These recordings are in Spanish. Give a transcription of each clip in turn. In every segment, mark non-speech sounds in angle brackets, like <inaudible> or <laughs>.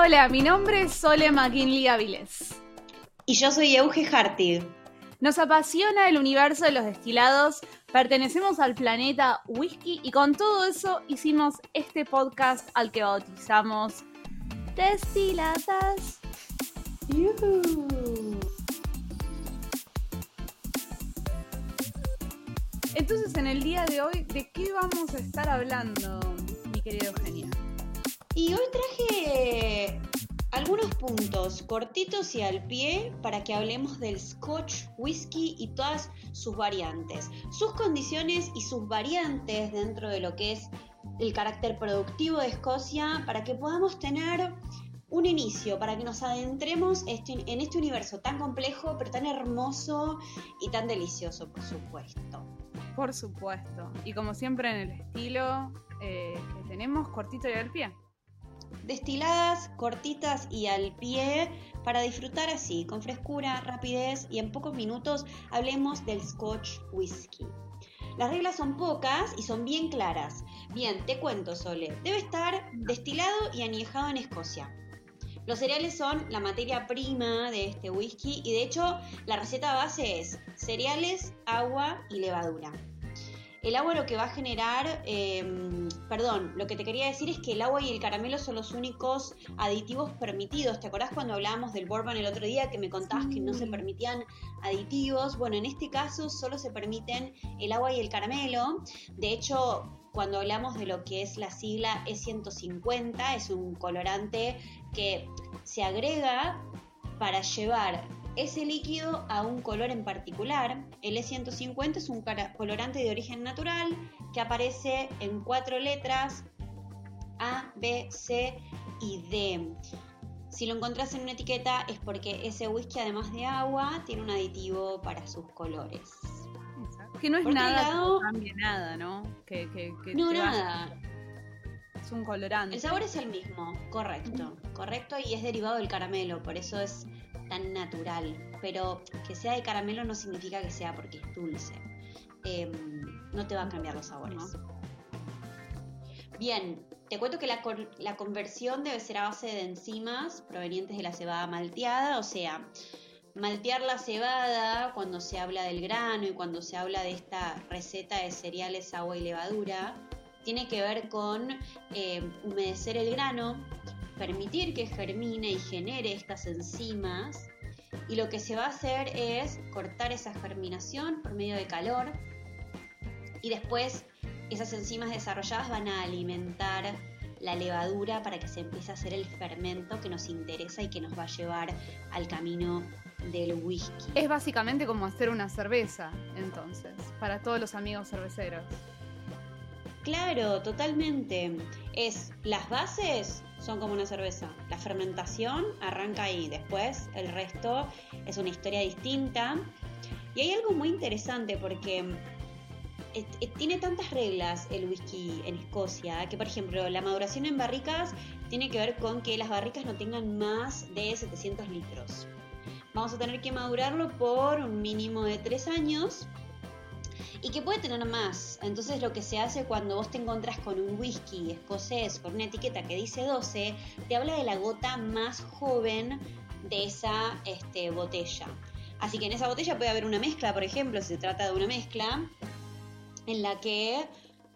Hola, mi nombre es Sole McKinley Áviles. Y yo soy Euge Hartig. Nos apasiona el universo de los destilados, pertenecemos al planeta whisky y con todo eso hicimos este podcast al que bautizamos Destiladas. Entonces, en el día de hoy, ¿de qué vamos a estar hablando, mi querido Eugenia? Y hoy traje puntos cortitos y al pie para que hablemos del Scotch Whisky y todas sus variantes, sus condiciones y sus variantes dentro de lo que es el carácter productivo de Escocia, para que podamos tener un inicio, para que nos adentremos este, en este universo tan complejo, pero tan hermoso y tan delicioso, por supuesto. Por supuesto. Y como siempre en el estilo eh, que tenemos, cortito y al pie destiladas, cortitas y al pie para disfrutar así, con frescura, rapidez y en pocos minutos hablemos del Scotch Whisky. Las reglas son pocas y son bien claras. Bien, te cuento, Sole. Debe estar destilado y añejado en Escocia. Los cereales son la materia prima de este whisky y de hecho la receta base es cereales, agua y levadura. El agua lo que va a generar, em, perdón, lo que te quería decir es que el agua y el caramelo son los únicos aditivos permitidos. ¿Te acordás cuando hablábamos del bourbon el otro día que me contabas que no se permitían aditivos? Bueno, en este caso solo se permiten el agua y el caramelo. De hecho, cuando hablamos de lo que es la sigla E150, es un colorante que se agrega para llevar ese líquido a un color en particular. El E150 es un colorante de origen natural que aparece en cuatro letras A, B, C y D. Si lo encontrás en una etiqueta es porque ese whisky, además de agua, tiene un aditivo para sus colores. Que no es nada lado, cambie nada, ¿no? Que, no, nada. Es un colorante. El sabor es el mismo, correcto. Correcto, y es derivado del caramelo, por eso es tan natural, pero que sea de caramelo no significa que sea porque es dulce. Em, no te va a cambiar los sabores. Bien, te cuento que la, la, conversión debe ser a base de enzimas provenientes de la cebada malteada, o sea, maltear la cebada cuando se habla del grano y cuando se habla de esta receta de cereales, agua y levadura, tiene que ver con em, humedecer el grano, permitir que germine y genere estas enzimas y lo que se va a hacer es cortar esa germinación por medio de calor y después esas enzimas desarrolladas van a alimentar la levadura para que se empiece a hacer el fermento que nos interesa y que nos va a llevar al camino del whisky. Es básicamente como hacer una cerveza, entonces, para todos los amigos cerveceros. Claro, totalmente. Es las bases son como una cerveza. La fermentación arranca ahí, después el resto es una historia distinta. Y hay algo muy interesante porque eh, eh, tiene tantas reglas el whisky en Escocia que, por ejemplo, la maduración en barricas tiene que ver con que las barricas no tengan más de 700 litros. Vamos a tener que madurarlo por un mínimo de 3 años y que puede tener más. Entonces lo que se hace cuando vos te encontrás con un whisky escocés con una etiqueta que dice 12, te habla de la gota más joven de esa este, botella. Así que en esa botella puede haber una mezcla, por ejemplo, si se trata de una mezcla, en la que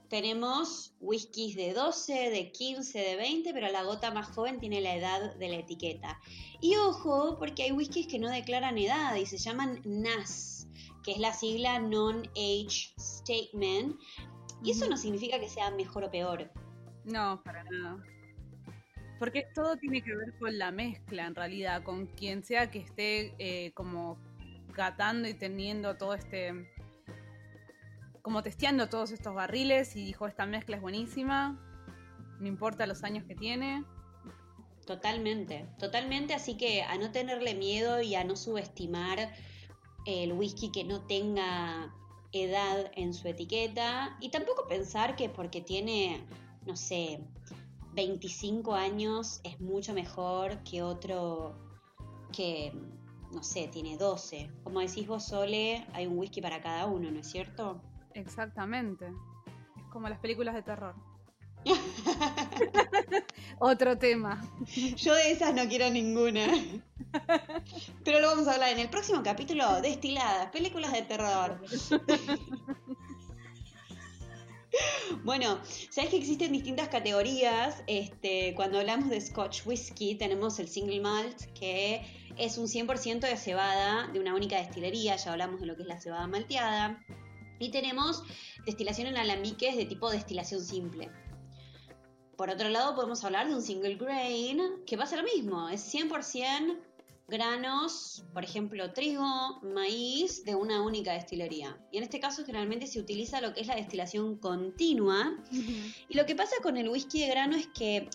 tenemos whiskies de 12, de 15, de 20, pero la gota más joven tiene la edad de la etiqueta. Y ojo, porque hay whiskies que no declaran edad y se llaman NAS que es la sigla Non-Age Statement. Y eso no significa que sea mejor o peor. No, para nada. Porque todo tiene que ver con la mezcla, en realidad, con quien sea que esté eh, como gatando y teniendo todo este. como testeando todos estos barriles y dijo: Esta mezcla es buenísima, no importa los años que tiene. Totalmente, totalmente. Así que a no tenerle miedo y a no subestimar el whisky que no tenga edad en su etiqueta y tampoco pensar que porque tiene, no sé, 25 años es mucho mejor que otro que, no sé, tiene 12. Como decís vos, Sole, hay un whisky para cada uno, ¿no es cierto? Exactamente. Es como las películas de terror. <laughs> <laughs> Otro tema. Yo de esas no quiero ninguna. Pero lo vamos a hablar en el próximo capítulo. Destiladas, películas de terror. <laughs> Bueno, sabes que existen distintas categorías. Este, cuando hablamos de Scotch Whisky, tenemos el single malt, que es un 100% de cebada de una única destilería. Ya hablamos de lo que es la cebada malteada. Y tenemos destilación en alambiques de tipo destilación simple. Por otro lado, podemos hablar de un single grain, que va a ser lo mismo, es 100% granos, por ejemplo, trigo, maíz, de una única destilería. Y en este caso generalmente se utiliza lo que es la destilación continua. Y lo que pasa con el whisky de grano es que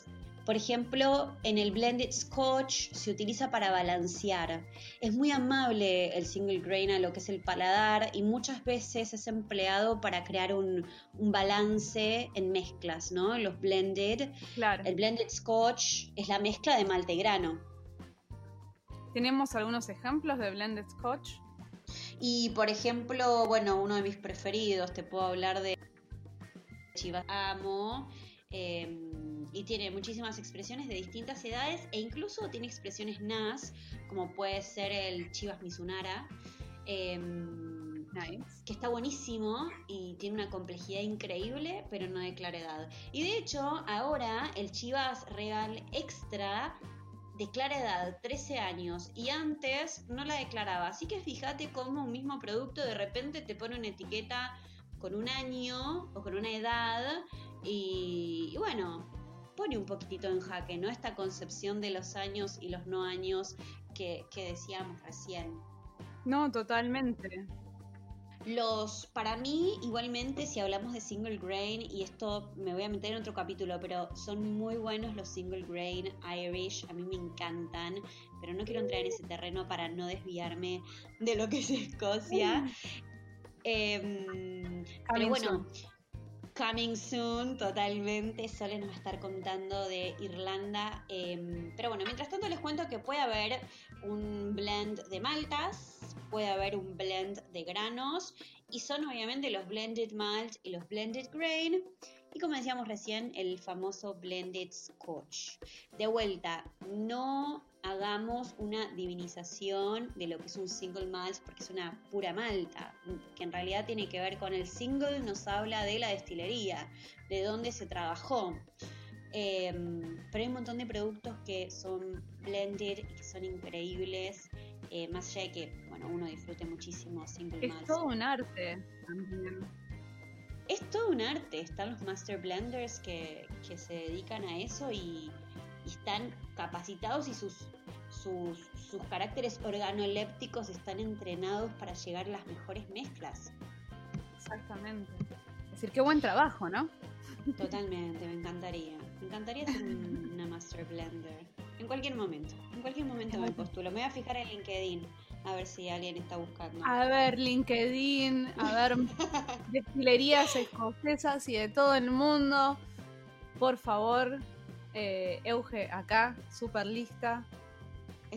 por ejemplo, en el blended scotch se utiliza para balancear. Es muy amable el single grain a lo que es el paladar y muchas veces es empleado para crear un, balance en mezclas, ¿no? Los blended. Claro. El blended scotch es la mezcla de malte y grano. ¿Tenemos algunos ejemplos de blended scotch? Y por ejemplo, bueno, uno de mis preferidos, te puedo hablar de Chivas Amo. Em, y tiene muchísimas expresiones de distintas edades e incluso tiene expresiones NAS, como puede ser el Chivas Mizunara, em, que está buenísimo y tiene una complejidad increíble, pero no de edad. Y de hecho, ahora el Chivas Regal Extra declara edad 13 años y antes no la declaraba. Así que fíjate cómo un mismo producto de repente te pone una etiqueta con un año o con una edad y bueno, pone un poquitito en jaque, ¿no? Esta concepción de los años y los no años que, decíamos recién. No, totalmente. Los, para mí, igualmente, si hablamos de single grain, y esto me voy a meter en otro capítulo, pero son muy buenos los single grain Irish, a mí me encantan, pero no quiero entrar en ese terreno para no desviarme de lo que es Escocia. Mm. Em, pero bueno, Coming soon, totalmente. Sole nos va a estar contando de Irlanda. Em, pero bueno, mientras tanto les cuento que puede haber un blend de maltas, puede haber un blend de granos y son obviamente los blended malt y los blended grain. Y como decíamos recién, el famoso blended scotch. De vuelta, no hagamos una divinización de lo que es un single malt porque es una pura malta, que en realidad tiene que ver con el single, nos habla de la destilería, de dónde se trabajó. Em, pero hay un montón de productos que son blended y que son increíbles, eh, más allá de que bueno, uno disfrute muchísimo single. Es todo un arte también. Es todo un arte, están los master blenders que, que se dedican a eso y, están capacitados y sus, sus, sus caracteres organolépticos están entrenados para llegar a las mejores mezclas. Exactamente. Es decir, qué buen trabajo, ¿no? Totalmente, me encantaría. Me encantaría ser una Master Blender. En cualquier momento. En cualquier momento me postulo. Me voy a fijar en LinkedIn a ver si alguien está buscando. A ver, LinkedIn, a ver, <laughs> destilerías escocesas y de todo el mundo. Por favor, eh, Euge, acá, super lista.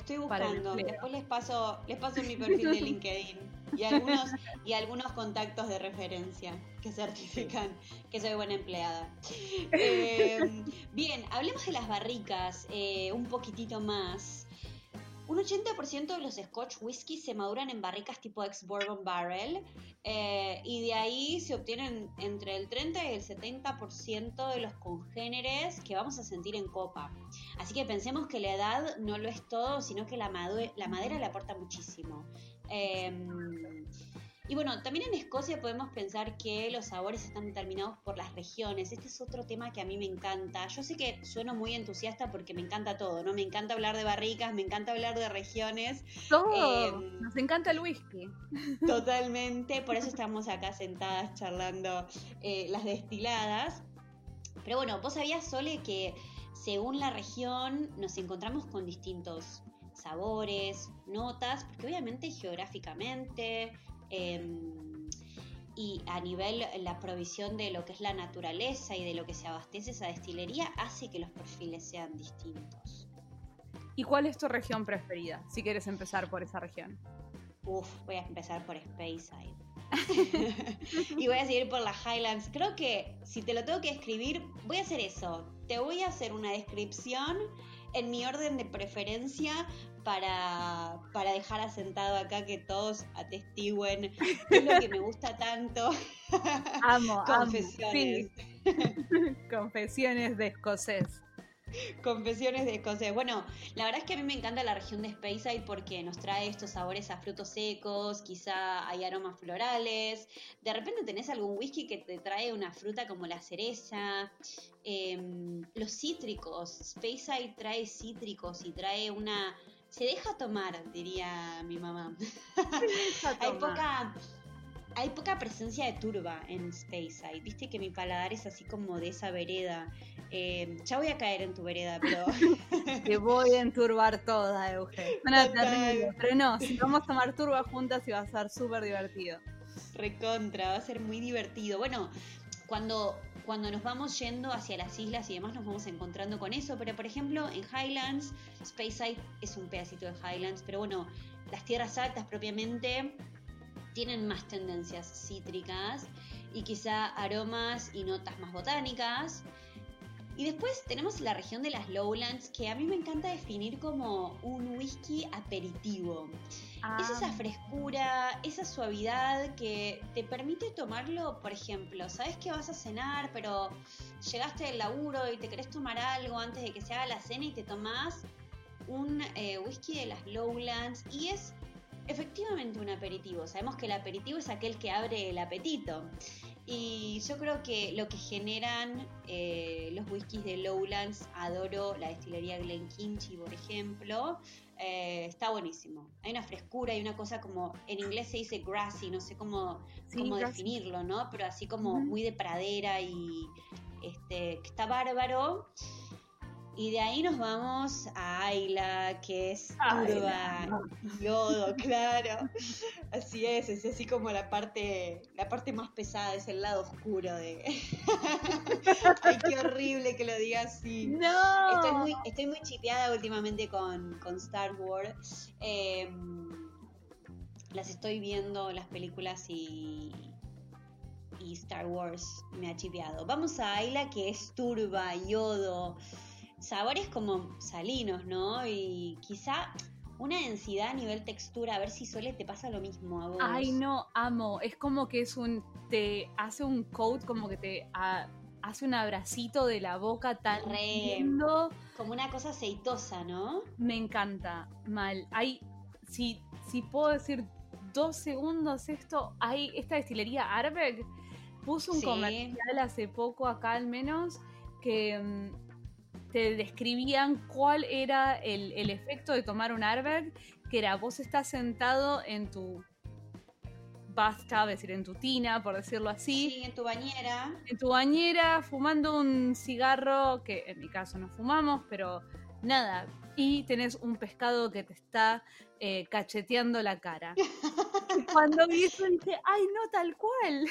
Estoy buscando, después les paso, les paso mi <laughs> perfil de LinkedIn y algunos, y algunos contactos de referencia que certifican que soy buena empleada. <laughs> Eh, bien, hablemos de las barricas eh, un poquitito más. Un 80% de los Scotch whisky se maduran en barricas tipo ex bourbon barrel eh, y de ahí se obtienen entre el 30 y el 70% de los congéneres que vamos a sentir en copa. Así que pensemos que la edad no lo es todo, sino que la, la madera le aporta muchísimo. Em, y bueno, también en Escocia podemos pensar que los sabores están determinados por las regiones. Este es otro tema que a mí me encanta. Yo sé que sueno muy entusiasta porque me encanta todo, ¿no? Me encanta hablar de barricas, me encanta hablar de regiones. Todo. Em, Nos encanta el whisky. Totalmente. Por eso estamos acá sentadas charlando eh, las destiladas. Pero bueno, vos sabías, Sole, que según la región nos encontramos con distintos sabores, notas, porque obviamente geográficamente, y a nivel la provisión de lo que es la naturaleza y de lo que se abastece esa destilería hace que los perfiles sean distintos. ¿Y cuál es tu región preferida? Si quieres empezar por esa región. Uf, voy a empezar por Speyside. <laughs> y voy a seguir por las Highlands. Creo que si te lo tengo que escribir, voy a hacer eso. Te voy a hacer una descripción en mi orden de preferencia para, para dejar asentado acá que todos atestiguen qué es lo que me gusta tanto. Amo, <laughs> Confesiones. <laughs> Confesiones de escocés. <laughs> Confesiones de escocés. Bueno, la verdad es que a mí me encanta la región de Speyside porque nos trae estos sabores a frutos secos, quizá hay aromas florales. De repente tenés algún whisky que te trae una fruta como la cereza. Em, los cítricos. Speyside trae cítricos y trae una. Se deja tomar, diría mi mamá. <laughs> hay poca hay poca presencia de turba en Speyside. Viste que mi paladar es así como de esa vereda. Eh, ya voy a caer en tu vereda, pero. <laughs> Te voy a enturbar toda, Euge. Pero no, si vamos a tomar turba juntas y va a ser súper divertido. Recontra, va a ser muy divertido. Bueno, cuando, cuando nos vamos yendo hacia las islas y demás nos vamos encontrando con eso, pero por ejemplo en Highlands, Speyside es un pedacito de Highlands, pero bueno, las tierras altas propiamente tienen más tendencias cítricas y quizá aromas y notas más botánicas. Y después tenemos la región de las Lowlands, que a mí me encanta definir como un whisky aperitivo. Es esa ah. frescura, esa suavidad que te permite tomarlo, por ejemplo, sabes que vas a cenar, pero llegaste del laburo y te querés tomar algo antes de que se haga la cena y te tomás un eh, whisky de las Lowlands y es efectivamente un aperitivo. Sabemos que el aperitivo es aquel que abre el apetito. Y yo creo que lo que generan eh, los whiskies de Lowlands, adoro la destilería Glenkinchie, por ejemplo, eh, está buenísimo. Hay una frescura y una cosa como, en inglés se dice grassy, no sé cómo, cómo definirlo, ¿no? Pero así como muy de pradera y este, está bárbaro. Y de ahí nos vamos a Ayla, que es turba y yodo, claro. Así es, es así como la parte, la parte más pesada, es el lado oscuro de. <laughs> Ay, qué horrible que lo diga así. No. Estoy muy, estoy muy chipeada últimamente con, con Star Wars. Em, las estoy viendo, las películas y, y Star Wars me ha chipeado. Vamos a Ayla, que es turba, yodo sabores como salinos, ¿no? Y quizá una densidad a nivel textura, a ver si Sole te pasa lo mismo a vos. Ay, no, amo. Es como que es un. te hace un coat, como que te hace un abracito de la boca tan lindo. Como una cosa aceitosa, ¿no? Me encanta. Mal. Hay. Si, si puedo decir dos segundos esto, hay esta destilería Arbeck puso un comercial hace poco acá al menos que mm, te describían cuál era el, efecto de tomar un airbag, que era vos estás sentado en tu bathtub, es decir, en tu tina, por decirlo así. Sí, en tu bañera. En tu bañera, fumando un cigarro, que en mi caso no fumamos, pero nada. Y tenés un pescado que te está eh, cacheteando la cara. <laughs> Cuando vi eso dije, ay, no, tal cual.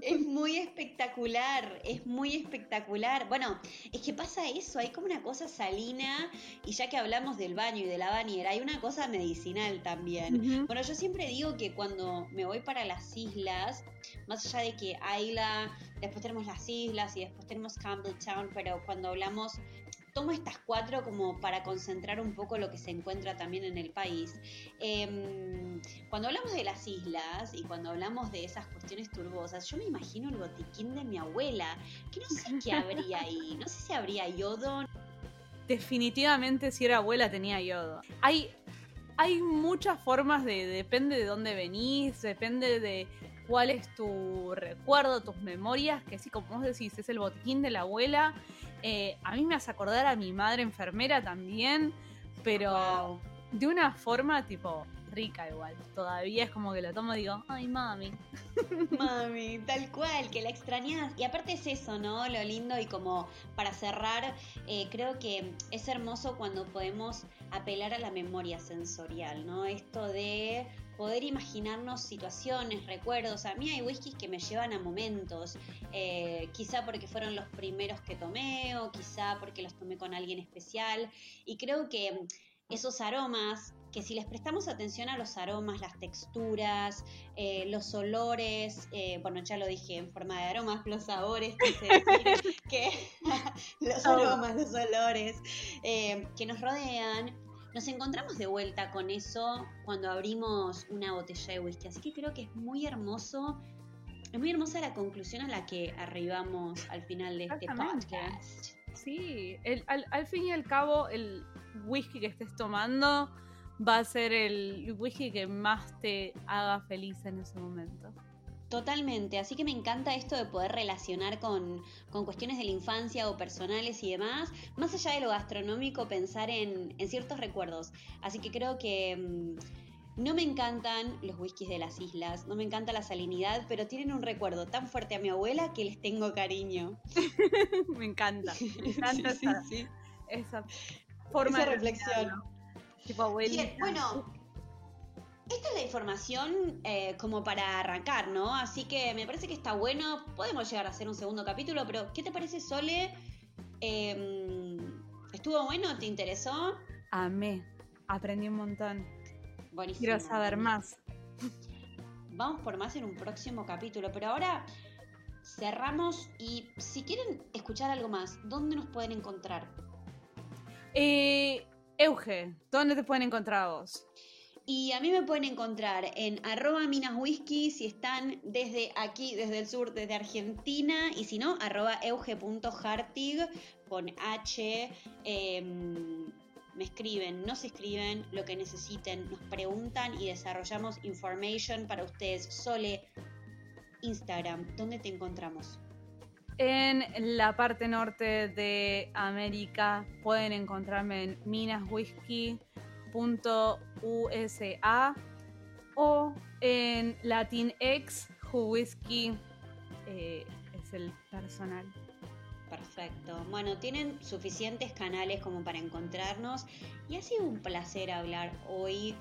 Es muy espectacular, es muy espectacular. Bueno, es que pasa eso, hay como una cosa salina y ya que hablamos del baño y de la bañera, hay una cosa medicinal también. Bueno, yo siempre digo que cuando me voy para las islas, más allá de que Ayla, después tenemos las islas y después tenemos Campbelltown, pero cuando hablamos tomo estas cuatro como para concentrar un poco lo que se encuentra también en el país. Em, cuando hablamos de las islas y cuando hablamos de esas cuestiones turbosas, yo me imagino el botiquín de mi abuela, que no sé qué habría ahí, no sé si habría yodo. Definitivamente si era abuela tenía yodo. Hay, hay muchas formas de, depende de dónde venís, depende de cuál es tu recuerdo, tus memorias, que sí, como vos decís, es el botiquín de la abuela eh, a mí me hace acordar a mi madre enfermera también, pero de una forma tipo rica igual. Todavía es como que la tomo y digo, ay mami. <laughs> Mami, tal cual, que la extrañas. Y aparte es eso, ¿no? Lo lindo y como para cerrar, eh, creo que es hermoso cuando podemos apelar a la memoria sensorial, ¿no? Esto de poder imaginarnos situaciones, recuerdos. A mí hay whiskies que me llevan a momentos, eh, quizá porque fueron los primeros que tomé o quizá porque los tomé con alguien especial. Y creo que esos aromas que si les prestamos atención a los aromas, las texturas, eh, los olores, eh, bueno, ya lo dije en forma de aromas, <laughs> los sabores, decir que <laughs> los aromas, los olores eh, que nos rodean, nos encontramos de vuelta con eso cuando abrimos una botella de whisky. Así que creo que es muy hermoso. Es muy hermosa la conclusión a la que arribamos al final de este podcast. Sí, al, al fin y al cabo, el whisky que estés tomando va a ser el whisky que más te haga feliz en ese momento. Totalmente, así que me encanta esto de poder relacionar con, cuestiones de la infancia o personales y demás, más allá de lo gastronómico, pensar en, ciertos recuerdos. Así que creo que mm, no me encantan los whiskies de las islas, no me encanta la salinidad, pero tienen un recuerdo tan fuerte a mi abuela que les tengo cariño. <laughs> me encanta, me <laughs> encanta esa, forma de reflexión. Tipo bueno, esta es la información eh, como para arrancar, ¿no? Así que me parece que está bueno. Podemos llegar a hacer un segundo capítulo, pero ¿qué te parece, Sole? Em, ¿Estuvo bueno? ¿Te interesó? Amé. Aprendí un montón. Buenísimo. Quiero saber más. Vamos por más en un próximo capítulo, pero ahora cerramos y si quieren escuchar algo más, ¿dónde nos pueden encontrar? Eh, Euge, ¿dónde te pueden encontrar vos? Y a mí me pueden encontrar en arroba minas whisky si están desde aquí, desde el sur, desde Argentina, y si no, arroba euge.hartig con H. Em, me escriben, nos escriben lo que necesiten, nos preguntan y desarrollamos information para ustedes. Sole, Instagram, ¿dónde te encontramos? En la parte norte de América pueden encontrarme en minaswhisky.usa o en Latinx, Whisky eh, es el personal. Perfecto. Bueno, tienen suficientes canales como para encontrarnos y ha sido un placer hablar hoy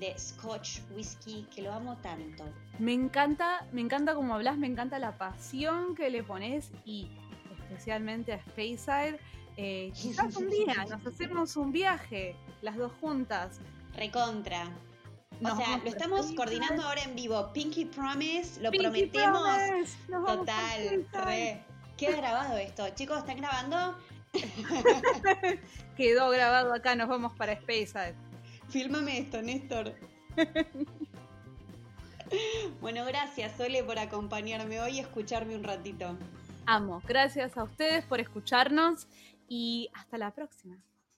de Scotch Whisky, que lo amo tanto. Me encanta, me encanta como hablas, me encanta la pasión que le pones y especialmente a Speyside. Eh, quizás un día nos hacemos un viaje, las dos juntas. Recontra. o sea, lo estamos coordinando ahora en vivo. Pinky Promise, lo prometemos. Total, re. Queda grabado esto. Chicos, ¿están grabando? <laughs> Quedó grabado acá, nos vamos para Speyside. Fílmame esto, Néstor. <laughs> bueno, gracias, Sole, por acompañarme hoy y escucharme un ratito. Amo. Gracias a ustedes por escucharnos y hasta la próxima.